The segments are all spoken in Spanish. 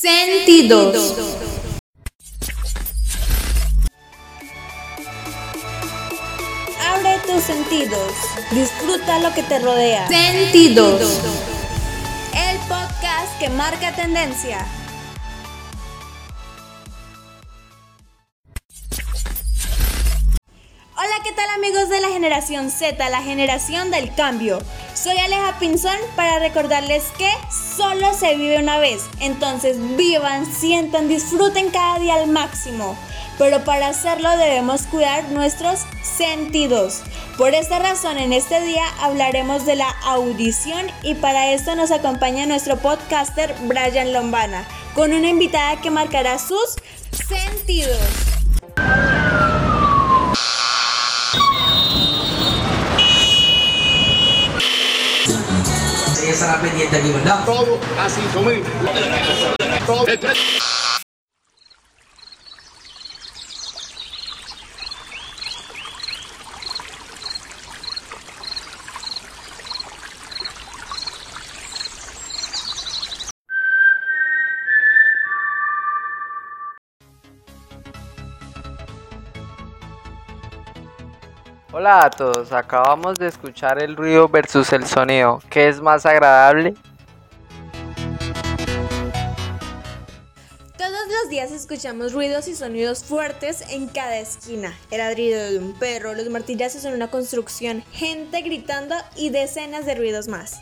Sentidos. Abre tus sentidos. Disfruta lo que te rodea. Sentidos. El podcast que marca tendencia. Amigos de la generación Z, la generación del cambio? Soy Aleja Pinzón para recordarles que solo se vive una vez, entonces vivan, sientan, disfruten cada día al máximo. Pero para hacerlo debemos cuidar nuestros sentidos. Por esta razón en este día hablaremos de la audición y para esto nos acompaña nuestro podcaster Brian Lombana con una invitada que marcará sus sentidos. Pendiente aquí, ¿verdad? Todo así como Hola a todos, acabamos de escuchar el ruido versus el sonido. ¿Qué es más agradable? Todos los días escuchamos ruidos y sonidos fuertes en cada esquina. El ladrido de un perro, los martillazos en una construcción, gente gritando y decenas de ruidos más.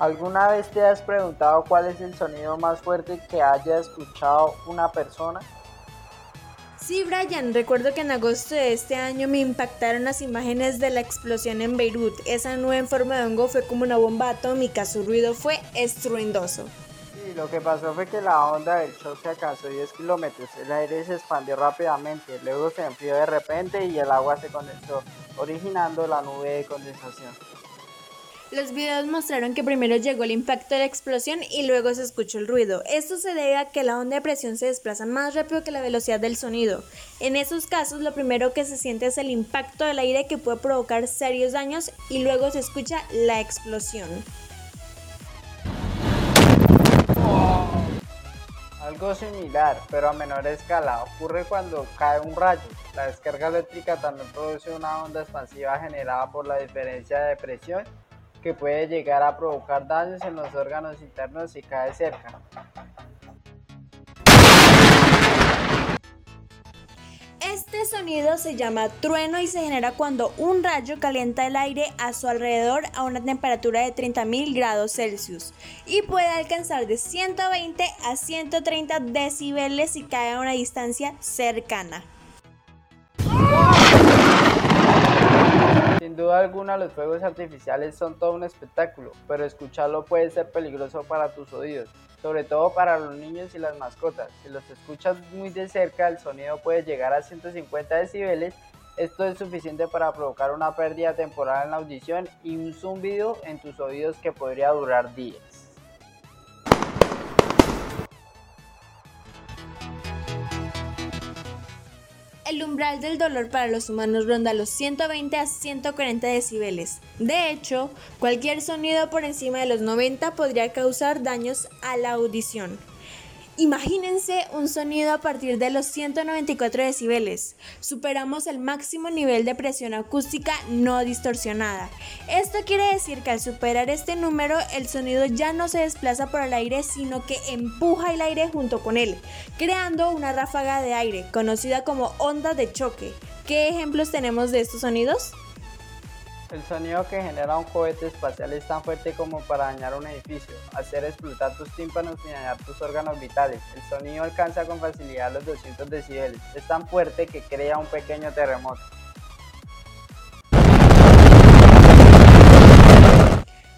¿Alguna vez te has preguntado cuál es el sonido más fuerte que haya escuchado una persona? Sí, Brian, recuerdo que en agosto de este año me impactaron las imágenes de la explosión en Beirut. Esa nube en forma de hongo fue como una bomba atómica, su ruido fue estruendoso. Sí, lo que pasó fue que la onda del choque alcanzó 10 kilómetros, el aire se expandió rápidamente, luego se enfrió de repente y el agua se condensó, originando la nube de condensación. Los videos mostraron que primero llegó el impacto de la explosión y luego se escuchó el ruido. Esto se debe a que la onda de presión se desplaza más rápido que la velocidad del sonido. En esos casos, lo primero que se siente es el impacto del aire que puede provocar serios daños y luego se escucha la explosión. Algo similar, pero a menor escala, ocurre cuando cae un rayo. La descarga eléctrica también produce una onda expansiva generada por la diferencia de presión que puede llegar a provocar daños en los órganos internos si cae cerca. Este sonido se llama trueno y se genera cuando un rayo calienta el aire a su alrededor a una temperatura de 30.000 grados Celsius y puede alcanzar de 120 a 130 decibeles si cae a una distancia cercana. Duda alguna los fuegos artificiales son todo un espectáculo, pero escucharlo puede ser peligroso para tus oídos, sobre todo para los niños y las mascotas. Si los escuchas muy de cerca, el sonido puede llegar a 150 decibeles. Esto es suficiente para provocar una pérdida temporal en la audición y un zumbido en tus oídos que podría durar días. El umbral del dolor para los humanos ronda los 120 a 140 decibeles. De hecho, cualquier sonido por encima de los 90 podría causar daños a la audición. Imagínense un sonido a partir de los 194 decibeles. Superamos el máximo nivel de presión acústica no distorsionada. Esto quiere decir que al superar este número el sonido ya no se desplaza por el aire sino que empuja el aire junto con él, creando una ráfaga de aire conocida como onda de choque. ¿Qué ejemplos tenemos de estos sonidos? El sonido que genera un cohete espacial es tan fuerte como para dañar un edificio, hacer explotar tus tímpanos y dañar tus órganos vitales. El sonido alcanza con facilidad los 200 decibeles. Es tan fuerte que crea un pequeño terremoto.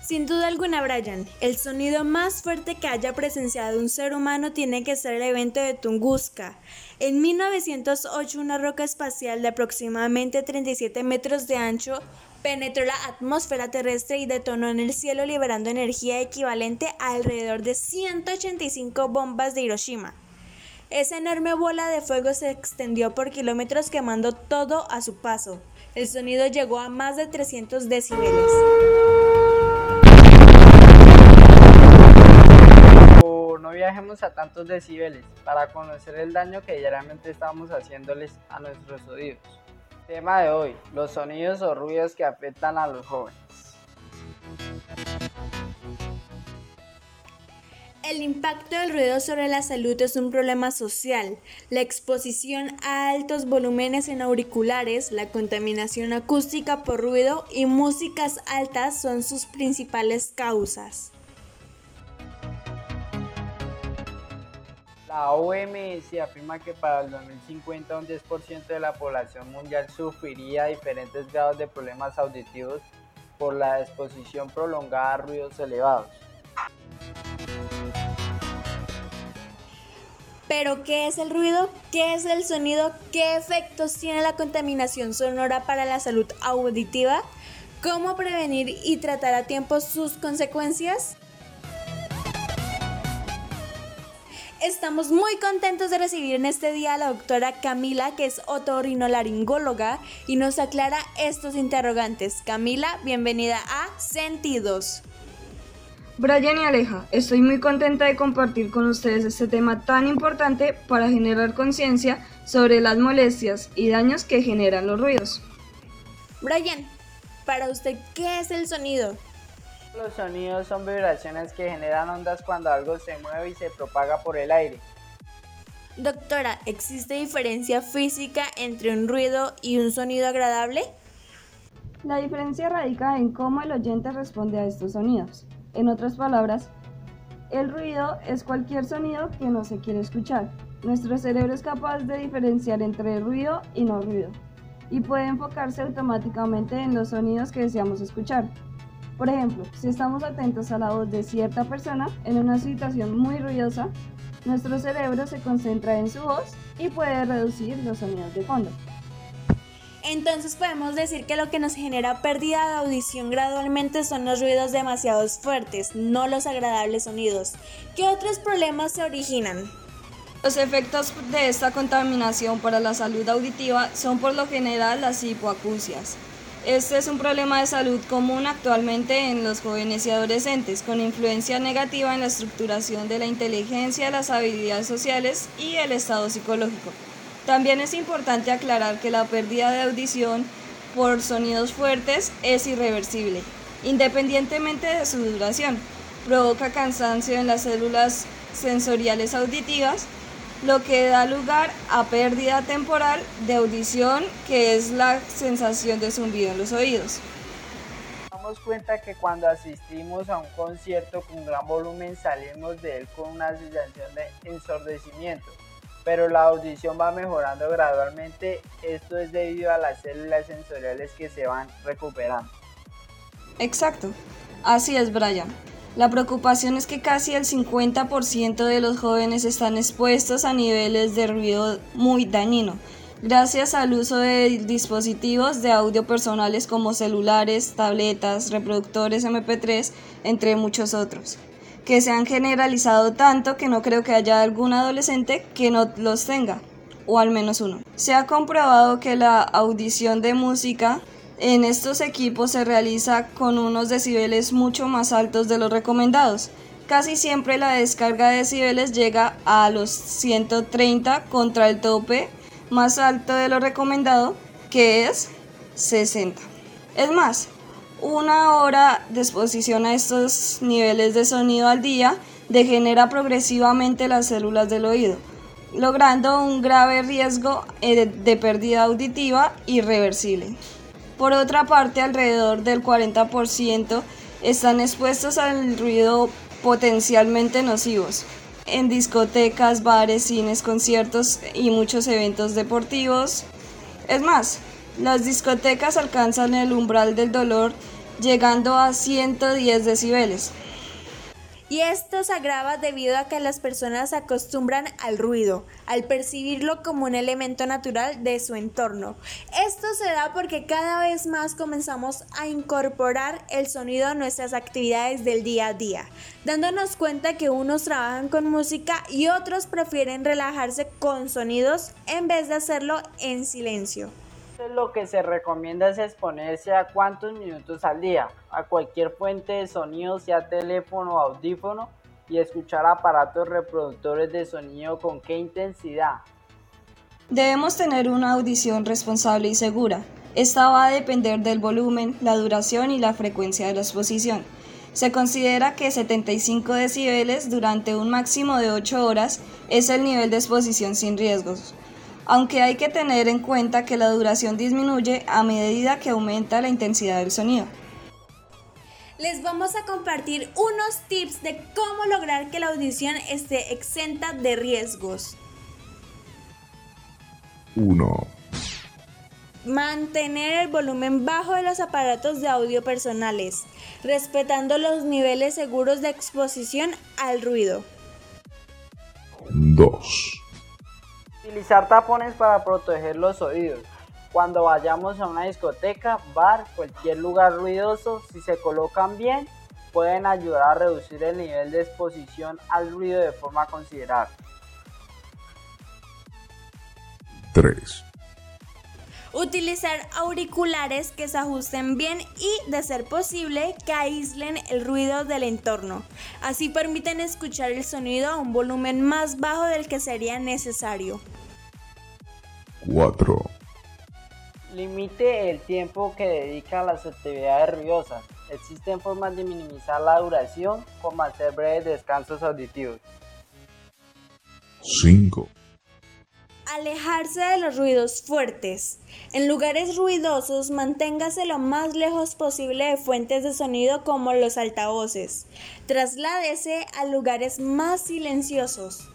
Sin duda alguna, Brian, el sonido más fuerte que haya presenciado un ser humano tiene que ser el evento de Tunguska. En 1908, una roca espacial de aproximadamente 37 metros de ancho penetró la atmósfera terrestre y detonó en el cielo liberando energía equivalente a alrededor de 185 bombas de Hiroshima. Esa enorme bola de fuego se extendió por kilómetros quemando todo a su paso. El sonido llegó a más de 300 decibeles. viajemos a tantos decibeles para conocer el daño que diariamente estamos haciéndoles a nuestros oídos. Tema de hoy, los sonidos o ruidos que afectan a los jóvenes. El impacto del ruido sobre la salud es un problema social. La exposición a altos volúmenes en auriculares, la contaminación acústica por ruido y músicas altas son sus principales causas. La OMS afirma que para el 2050 un 10% de la población mundial sufriría diferentes grados de problemas auditivos por la exposición prolongada a ruidos elevados. Pero, ¿qué es el ruido? ¿Qué es el sonido? ¿Qué efectos tiene la contaminación sonora para la salud auditiva? ¿Cómo prevenir y tratar a tiempo sus consecuencias? Estamos muy contentos de recibir en este día a la doctora Camila, que es otorrinolaringóloga, y nos aclara estos interrogantes. Camila, bienvenida a Sentidos. Brian y Aleja, estoy muy contenta de compartir con ustedes este tema tan importante para generar conciencia sobre las molestias y daños que generan los ruidos. Brian, para usted, ¿qué es el sonido? Los sonidos son vibraciones que generan ondas cuando algo se mueve y se propaga por el aire. Doctora, ¿existe diferencia física entre un ruido y un sonido agradable? La diferencia radica en cómo el oyente responde a estos sonidos. En otras palabras, el ruido es cualquier sonido que no se quiere escuchar. Nuestro cerebro es capaz de diferenciar entre ruido y no ruido y puede enfocarse automáticamente en los sonidos que deseamos escuchar. Por ejemplo, si estamos atentos a la voz de cierta persona en una situación muy ruidosa, nuestro cerebro se concentra en su voz y puede reducir los sonidos de fondo. Entonces podemos decir que lo que nos genera pérdida de audición gradualmente son los ruidos demasiado fuertes, no los agradables sonidos. ¿Qué otros problemas se originan? Los efectos de esta contaminación para la salud auditiva son por lo general las hipoacusias. Este es un problema de salud común actualmente en los jóvenes y adolescentes, con influencia negativa en la estructuración de la inteligencia, las habilidades sociales y el estado psicológico. También es importante aclarar que la pérdida de audición por sonidos fuertes es irreversible, independientemente de su duración. Provoca cansancio en las células sensoriales auditivas, lo que da lugar a pérdida temporal de audición, que es la sensación de zumbido en los oídos. Damos cuenta que cuando asistimos a un concierto con gran volumen salimos de él con una sensación de ensordecimiento pero la audición va mejorando gradualmente. Esto es debido a las células sensoriales que se van recuperando. Exacto, así es Brian. La preocupación es que casi el 50% de los jóvenes están expuestos a niveles de ruido muy dañino, gracias al uso de dispositivos de audio personales como celulares, tabletas, reproductores MP3, entre muchos otros que se han generalizado tanto que no creo que haya algún adolescente que no los tenga, o al menos uno. Se ha comprobado que la audición de música en estos equipos se realiza con unos decibeles mucho más altos de los recomendados. Casi siempre la descarga de decibeles llega a los 130 contra el tope más alto de lo recomendado, que es 60. Es más, una hora de exposición a estos niveles de sonido al día degenera progresivamente las células del oído, logrando un grave riesgo eh, de pérdida auditiva irreversible. Por otra parte, alrededor del 40% están expuestos al ruido potencialmente nocivos en discotecas, bares, cines, conciertos y muchos eventos deportivos. Es más, las discotecas alcanzan el umbral del dolor llegando a 110 decibeles. Y esto se agrava debido a que las personas se acostumbran al ruido, al percibirlo como un elemento natural de su entorno. Esto se da porque cada vez más comenzamos a incorporar el sonido a nuestras actividades del día a día, dándonos cuenta que unos trabajan con música y otros prefieren relajarse con sonidos en vez de hacerlo en silencio lo que se recomienda es exponerse a cuántos minutos al día, a cualquier fuente de sonido, sea teléfono o audífono, y escuchar aparatos reproductores de sonido con qué intensidad. Debemos tener una audición responsable y segura. Esta va a depender del volumen, la duración y la frecuencia de la exposición. Se considera que 75 decibeles durante un máximo de 8 horas es el nivel de exposición sin riesgos, aunque hay que tener en cuenta que la duración disminuye a medida que aumenta la intensidad del sonido. Les vamos a compartir unos tips de cómo lograr que la audición esté exenta de riesgos. 1. Mantener el volumen bajo de los aparatos de audio personales, respetando los niveles seguros de exposición al ruido. 2. Utilizar tapones para proteger los oídos. Cuando vayamos a una discoteca, bar, cualquier lugar ruidoso, si se colocan bien, pueden ayudar a reducir el nivel de exposición al ruido de forma considerable. 3. Utilizar auriculares que se ajusten bien y, de ser posible, que aíslen el ruido del entorno. Así permiten escuchar el sonido a un volumen más bajo del que sería necesario. 4. Limite el tiempo que dedica a las actividades ruidosas. Existen formas de minimizar la duración, como hacer breves descansos auditivos. 5. Alejarse de los ruidos fuertes. En lugares ruidosos, manténgase lo más lejos posible de fuentes de sonido como los altavoces. Trasládese a lugares más silenciosos.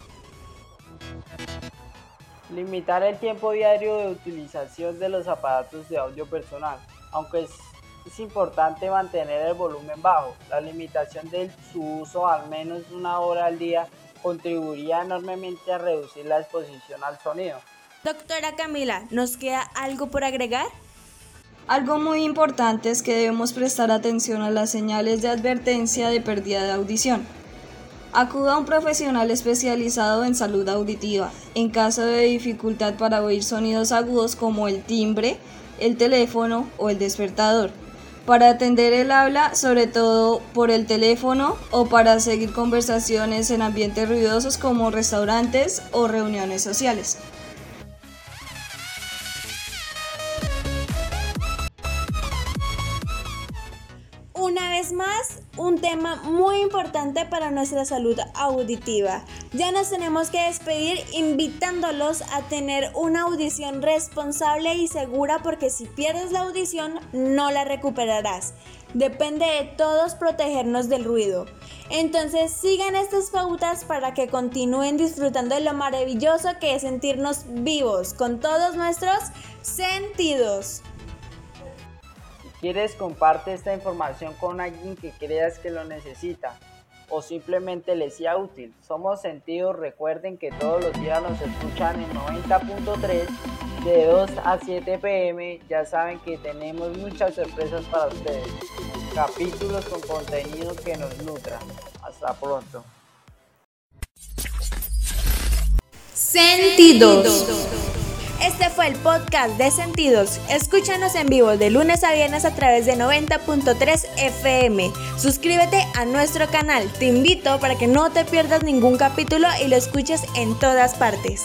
Limitar el tiempo diario de utilización de los aparatos de audio personal. Aunque es, es importante mantener el volumen bajo, la limitación de su uso al menos una hora al día contribuiría enormemente a reducir la exposición al sonido. Doctora Camila, ¿nos queda algo por agregar? Algo muy importante es que debemos prestar atención a las señales de advertencia de pérdida de audición. Acuda a un profesional especializado en salud auditiva en caso de dificultad para oír sonidos agudos como el timbre, el teléfono o el despertador. Para atender el habla, sobre todo por el teléfono o para seguir conversaciones en ambientes ruidosos como restaurantes o reuniones sociales. Una vez más, un tema muy importante para nuestra salud auditiva. Ya nos tenemos que despedir invitándolos a tener una audición responsable y segura porque si pierdes la audición no la recuperarás. Depende de todos protegernos del ruido. Entonces sigan estas pautas para que continúen disfrutando de lo maravilloso que es sentirnos vivos con todos nuestros sentidos quieres comparte esta información con alguien que creas que lo necesita o simplemente les sea útil. Somos sentidos, recuerden que todos los días nos escuchan en 90.3 de 2 a 7 pm. Ya saben que tenemos muchas sorpresas para ustedes. Capítulos con contenido que nos nutra. Hasta pronto. Sentidos. Este fue el podcast de Sentidos. Escúchanos en vivo de lunes a viernes a través de 90.3 FM. Suscríbete a nuestro canal. Te invito para que no te pierdas ningún capítulo y lo escuches en todas partes.